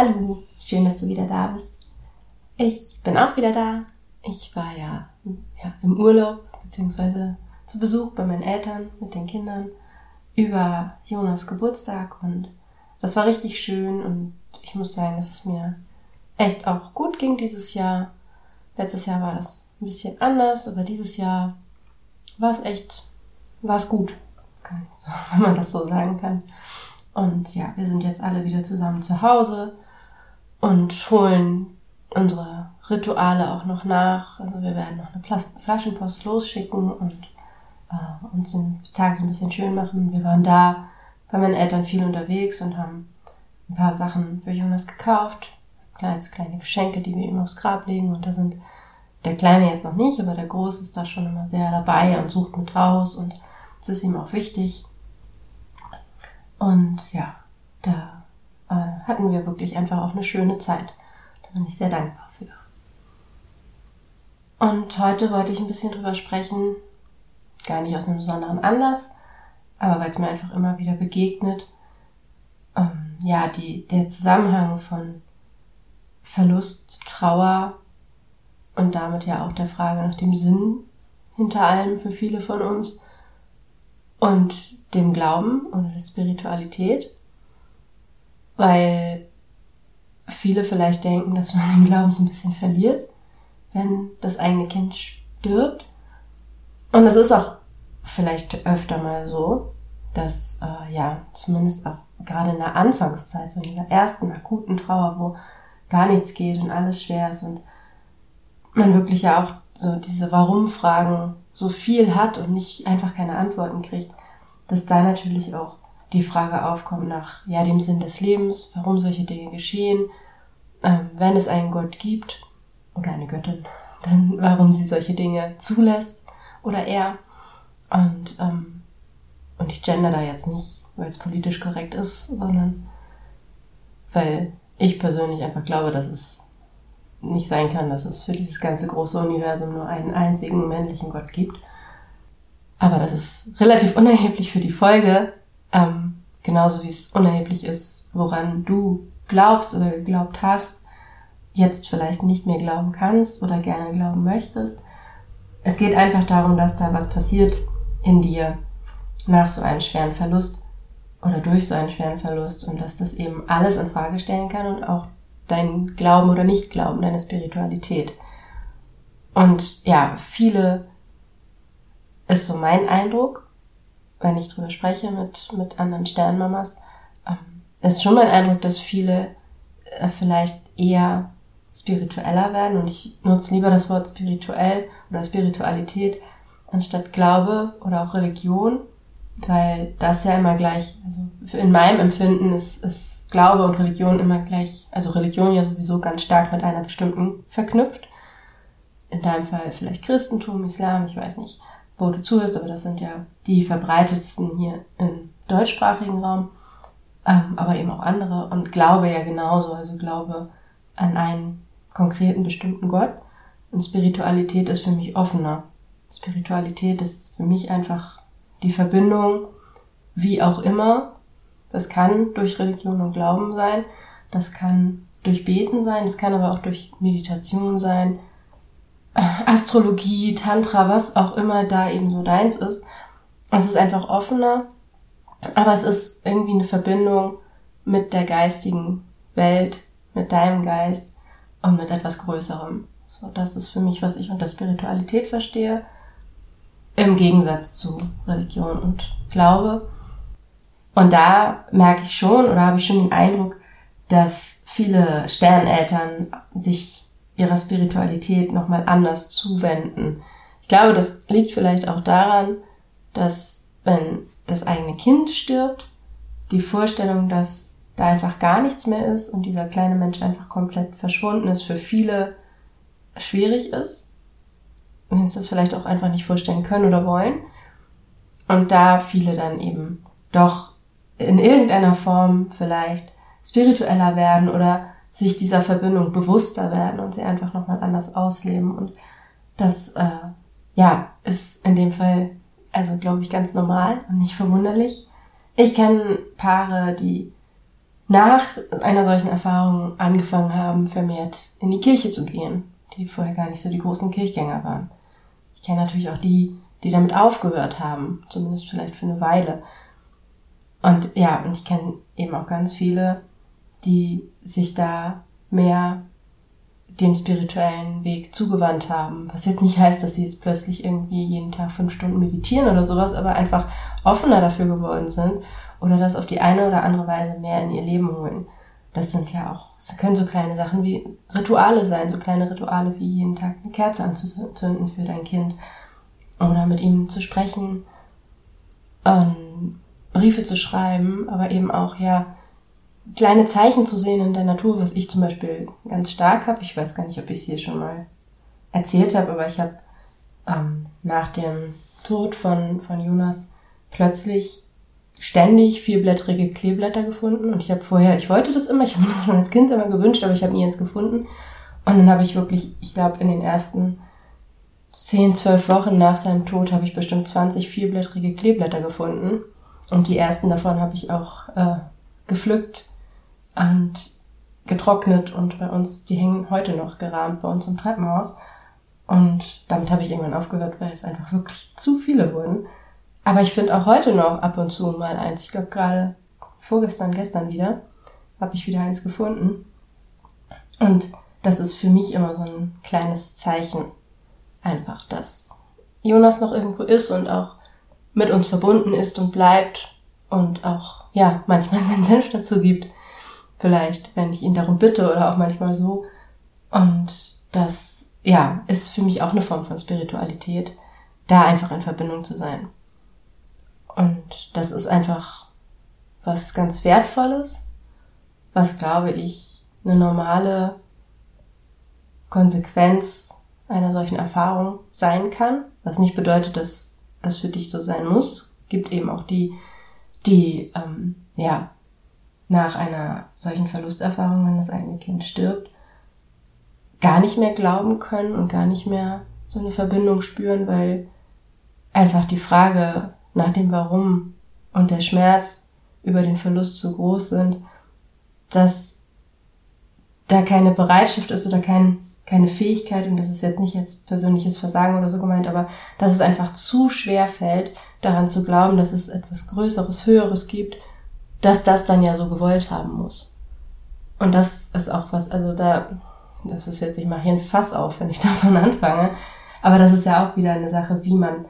Hallo, schön, dass du wieder da bist. Ich bin auch wieder da. Ich war ja, ja im Urlaub, beziehungsweise zu Besuch bei meinen Eltern mit den Kindern über Jonas Geburtstag und das war richtig schön und ich muss sagen, dass es mir echt auch gut ging dieses Jahr. Letztes Jahr war das ein bisschen anders, aber dieses Jahr war es echt, war es gut, wenn man das so sagen kann. Und ja, wir sind jetzt alle wieder zusammen zu Hause und holen unsere Rituale auch noch nach. Also wir werden noch eine Plas Flaschenpost losschicken und äh, uns den Tag so ein bisschen schön machen. Wir waren da bei meinen Eltern viel unterwegs und haben ein paar Sachen für Jonas gekauft. Kleines, kleine Geschenke, die wir ihm aufs Grab legen. Und da sind der Kleine jetzt noch nicht, aber der Große ist da schon immer sehr dabei und sucht mit raus und es ist ihm auch wichtig. Und ja, da äh, hatten wir wirklich einfach auch eine schöne Zeit. Da bin ich sehr dankbar für. Und heute wollte ich ein bisschen drüber sprechen, gar nicht aus einem besonderen Anlass, aber weil es mir einfach immer wieder begegnet. Ähm, ja, die, der Zusammenhang von Verlust, Trauer und damit ja auch der Frage nach dem Sinn hinter allem für viele von uns und dem Glauben oder der Spiritualität weil viele vielleicht denken, dass man den Glauben so ein bisschen verliert, wenn das eigene Kind stirbt. Und es ist auch vielleicht öfter mal so, dass äh, ja zumindest auch gerade in der Anfangszeit, so in dieser ersten akuten Trauer, wo gar nichts geht und alles schwer ist und man wirklich ja auch so diese Warum-Fragen so viel hat und nicht einfach keine Antworten kriegt, dass da natürlich auch die Frage aufkommt nach ja dem Sinn des Lebens, warum solche Dinge geschehen, ähm, wenn es einen Gott gibt oder eine Göttin, dann warum sie solche Dinge zulässt oder er. Und ähm, und ich gender da jetzt nicht, weil es politisch korrekt ist, sondern weil ich persönlich einfach glaube, dass es nicht sein kann, dass es für dieses ganze große Universum nur einen einzigen männlichen Gott gibt. Aber das ist relativ unerheblich für die Folge, ähm, genauso wie es unerheblich ist, woran du glaubst oder geglaubt hast, jetzt vielleicht nicht mehr glauben kannst oder gerne glauben möchtest. Es geht einfach darum, dass da was passiert in dir nach so einem schweren Verlust oder durch so einen schweren Verlust und dass das eben alles in Frage stellen kann und auch dein Glauben oder Nicht-Glauben, deine Spiritualität. Und ja, viele ist so mein Eindruck, wenn ich drüber spreche mit, mit anderen Sternmamas, ähm, ist schon mein Eindruck, dass viele äh, vielleicht eher spiritueller werden und ich nutze lieber das Wort spirituell oder Spiritualität anstatt Glaube oder auch Religion, weil das ja immer gleich, also in meinem Empfinden ist, ist Glaube und Religion immer gleich, also Religion ja sowieso ganz stark mit einer bestimmten verknüpft. In deinem Fall vielleicht Christentum, Islam, ich weiß nicht wo du zuhörst, aber das sind ja die verbreitetsten hier im deutschsprachigen Raum, ähm, aber eben auch andere und Glaube ja genauso, also Glaube an einen konkreten bestimmten Gott und Spiritualität ist für mich offener. Spiritualität ist für mich einfach die Verbindung, wie auch immer. Das kann durch Religion und Glauben sein, das kann durch Beten sein, das kann aber auch durch Meditation sein, Astrologie, Tantra, was auch immer da eben so deins ist. Es ist einfach offener, aber es ist irgendwie eine Verbindung mit der geistigen Welt, mit deinem Geist und mit etwas Größerem. So, das ist für mich, was ich unter Spiritualität verstehe, im Gegensatz zu Religion und Glaube. Und da merke ich schon oder habe ich schon den Eindruck, dass viele Sterneltern sich ihrer Spiritualität nochmal anders zuwenden. Ich glaube, das liegt vielleicht auch daran, dass wenn das eigene Kind stirbt, die Vorstellung, dass da einfach gar nichts mehr ist und dieser kleine Mensch einfach komplett verschwunden ist, für viele schwierig ist. Wenn sie das vielleicht auch einfach nicht vorstellen können oder wollen. Und da viele dann eben doch in irgendeiner Form vielleicht spiritueller werden oder sich dieser Verbindung bewusster werden und sie einfach nochmal anders ausleben. Und das, äh, ja, ist in dem Fall, also glaube ich, ganz normal und nicht verwunderlich. Ich kenne Paare, die nach einer solchen Erfahrung angefangen haben, vermehrt in die Kirche zu gehen, die vorher gar nicht so die großen Kirchgänger waren. Ich kenne natürlich auch die, die damit aufgehört haben, zumindest vielleicht für eine Weile. Und ja, und ich kenne eben auch ganz viele, die sich da mehr dem spirituellen Weg zugewandt haben. Was jetzt nicht heißt, dass sie jetzt plötzlich irgendwie jeden Tag fünf Stunden meditieren oder sowas, aber einfach offener dafür geworden sind oder das auf die eine oder andere Weise mehr in ihr Leben holen. Das sind ja auch, das können so kleine Sachen wie Rituale sein, so kleine Rituale wie jeden Tag eine Kerze anzuzünden für dein Kind oder mit ihm zu sprechen, ähm, Briefe zu schreiben, aber eben auch ja kleine Zeichen zu sehen in der Natur, was ich zum Beispiel ganz stark habe. Ich weiß gar nicht, ob ich es hier schon mal erzählt habe, aber ich habe ähm, nach dem Tod von, von Jonas plötzlich ständig vierblättrige Kleeblätter gefunden und ich habe vorher, ich wollte das immer, ich habe mir das schon als Kind immer gewünscht, aber ich habe nie eins gefunden. Und dann habe ich wirklich, ich glaube, in den ersten zehn, zwölf Wochen nach seinem Tod habe ich bestimmt 20 vierblättrige Kleeblätter gefunden. Und die ersten davon habe ich auch äh, gepflückt und getrocknet und bei uns, die hängen heute noch gerahmt bei uns im Treppenhaus. Und damit habe ich irgendwann aufgehört, weil es einfach wirklich zu viele wurden. Aber ich finde auch heute noch ab und zu mal eins. Ich glaube gerade vorgestern, gestern wieder, habe ich wieder eins gefunden. Und das ist für mich immer so ein kleines Zeichen. Einfach, dass Jonas noch irgendwo ist und auch mit uns verbunden ist und bleibt und auch, ja, manchmal seinen Senf dazu gibt vielleicht, wenn ich ihn darum bitte oder auch manchmal so. Und das, ja, ist für mich auch eine Form von Spiritualität, da einfach in Verbindung zu sein. Und das ist einfach was ganz Wertvolles, was, glaube ich, eine normale Konsequenz einer solchen Erfahrung sein kann, was nicht bedeutet, dass das für dich so sein muss. Es gibt eben auch die, die ähm, ja nach einer solchen Verlusterfahrung, wenn das eigene Kind stirbt, gar nicht mehr glauben können und gar nicht mehr so eine Verbindung spüren, weil einfach die Frage nach dem Warum und der Schmerz über den Verlust so groß sind, dass da keine Bereitschaft ist oder kein, keine Fähigkeit, und das ist jetzt nicht jetzt persönliches Versagen oder so gemeint, aber dass es einfach zu schwer fällt, daran zu glauben, dass es etwas Größeres, Höheres gibt, dass das dann ja so gewollt haben muss. Und das ist auch was, also da, das ist jetzt, ich mache hier ein Fass auf, wenn ich davon anfange, aber das ist ja auch wieder eine Sache, wie man,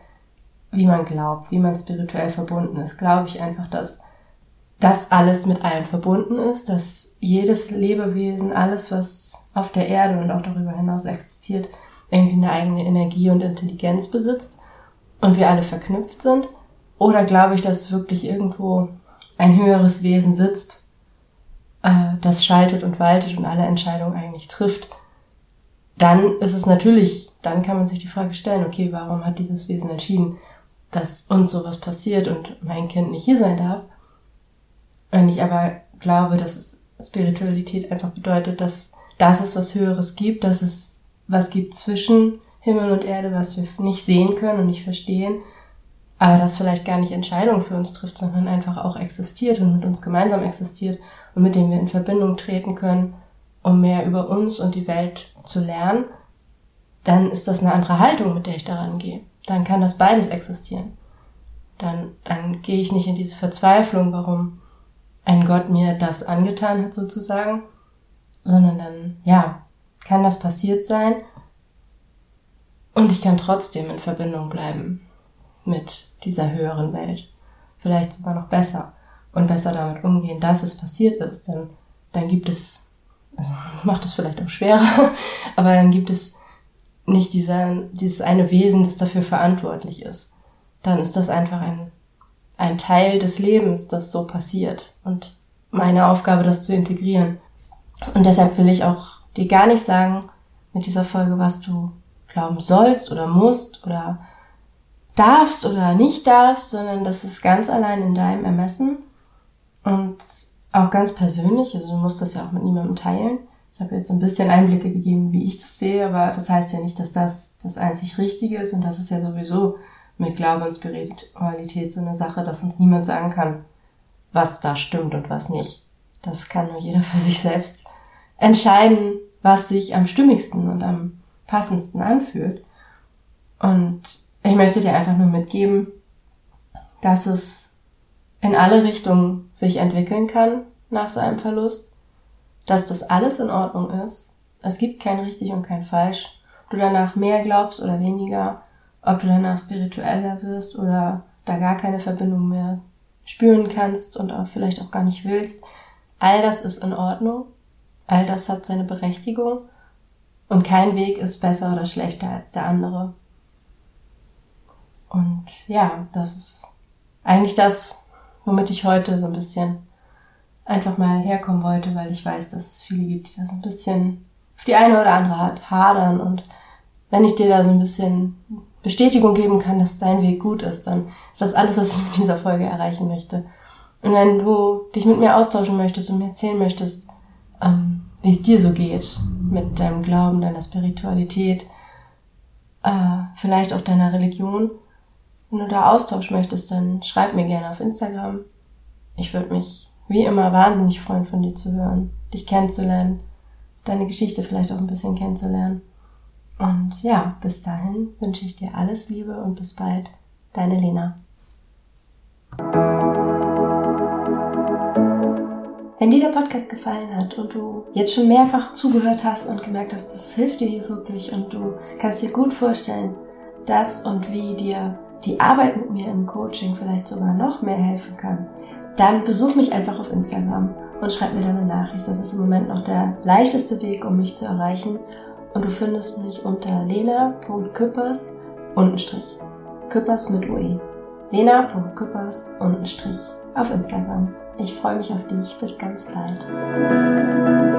wie man glaubt, wie man spirituell verbunden ist. Glaube ich einfach, dass das alles mit allem verbunden ist, dass jedes Lebewesen, alles, was auf der Erde und auch darüber hinaus existiert, irgendwie eine eigene Energie und Intelligenz besitzt und wir alle verknüpft sind? Oder glaube ich, dass wirklich irgendwo ein höheres Wesen sitzt, äh, das schaltet und waltet und alle Entscheidungen eigentlich trifft, dann ist es natürlich, dann kann man sich die Frage stellen, okay, warum hat dieses Wesen entschieden, dass uns sowas passiert und mein Kind nicht hier sein darf? Wenn ich aber glaube, dass Spiritualität einfach bedeutet, dass, dass es was Höheres gibt, dass es was gibt zwischen Himmel und Erde, was wir nicht sehen können und nicht verstehen, aber das vielleicht gar nicht Entscheidungen für uns trifft, sondern einfach auch existiert und mit uns gemeinsam existiert und mit dem wir in Verbindung treten können, um mehr über uns und die Welt zu lernen, dann ist das eine andere Haltung, mit der ich daran gehe. Dann kann das beides existieren. Dann, dann gehe ich nicht in diese Verzweiflung, warum ein Gott mir das angetan hat sozusagen, sondern dann, ja, kann das passiert sein und ich kann trotzdem in Verbindung bleiben mit dieser höheren Welt. Vielleicht sogar noch besser und besser damit umgehen, dass es passiert ist. Denn dann gibt es, also macht es vielleicht auch schwerer, aber dann gibt es nicht dieser, dieses eine Wesen, das dafür verantwortlich ist. dann ist das einfach ein, ein Teil des Lebens, das so passiert. Und meine Aufgabe, das zu integrieren. Und deshalb will ich auch dir gar nicht sagen mit dieser Folge, was du glauben sollst oder musst oder darfst oder nicht darfst, sondern das ist ganz allein in deinem Ermessen und auch ganz persönlich. Also du musst das ja auch mit niemandem teilen. Ich habe jetzt so ein bisschen Einblicke gegeben, wie ich das sehe, aber das heißt ja nicht, dass das das einzig Richtige ist und das ist ja sowieso mit Glaube und Spiritualität so eine Sache, dass uns niemand sagen kann, was da stimmt und was nicht. Das kann nur jeder für sich selbst entscheiden, was sich am stimmigsten und am passendsten anfühlt. Und ich möchte dir einfach nur mitgeben, dass es in alle Richtungen sich entwickeln kann nach so einem Verlust, dass das alles in Ordnung ist. Es gibt kein richtig und kein falsch. Ob du danach mehr glaubst oder weniger, ob du danach spiritueller wirst oder da gar keine Verbindung mehr spüren kannst und auch vielleicht auch gar nicht willst. All das ist in Ordnung. All das hat seine Berechtigung. Und kein Weg ist besser oder schlechter als der andere. Und ja, das ist eigentlich das, womit ich heute so ein bisschen einfach mal herkommen wollte, weil ich weiß, dass es viele gibt, die das ein bisschen auf die eine oder andere Art hadern. Und wenn ich dir da so ein bisschen Bestätigung geben kann, dass dein Weg gut ist, dann ist das alles, was ich mit dieser Folge erreichen möchte. Und wenn du dich mit mir austauschen möchtest und mir erzählen möchtest, ähm, wie es dir so geht mit deinem Glauben, deiner Spiritualität, äh, vielleicht auch deiner Religion, wenn du da Austausch möchtest, dann schreib mir gerne auf Instagram. Ich würde mich wie immer wahnsinnig freuen, von dir zu hören, dich kennenzulernen, deine Geschichte vielleicht auch ein bisschen kennenzulernen. Und ja, bis dahin wünsche ich dir alles Liebe und bis bald. Deine Lena. Wenn dir der Podcast gefallen hat und du jetzt schon mehrfach zugehört hast und gemerkt hast, das hilft dir hier wirklich und du kannst dir gut vorstellen, dass und wie dir die Arbeit mit mir im Coaching vielleicht sogar noch mehr helfen kann, dann besuch mich einfach auf Instagram und schreib mir deine Nachricht. Das ist im Moment noch der leichteste Weg, um mich zu erreichen. Und du findest mich unter lena.küppers untenstrich. Küppers mit UE. lena.küppers untenstrich auf Instagram. Ich freue mich auf dich. Bis ganz bald.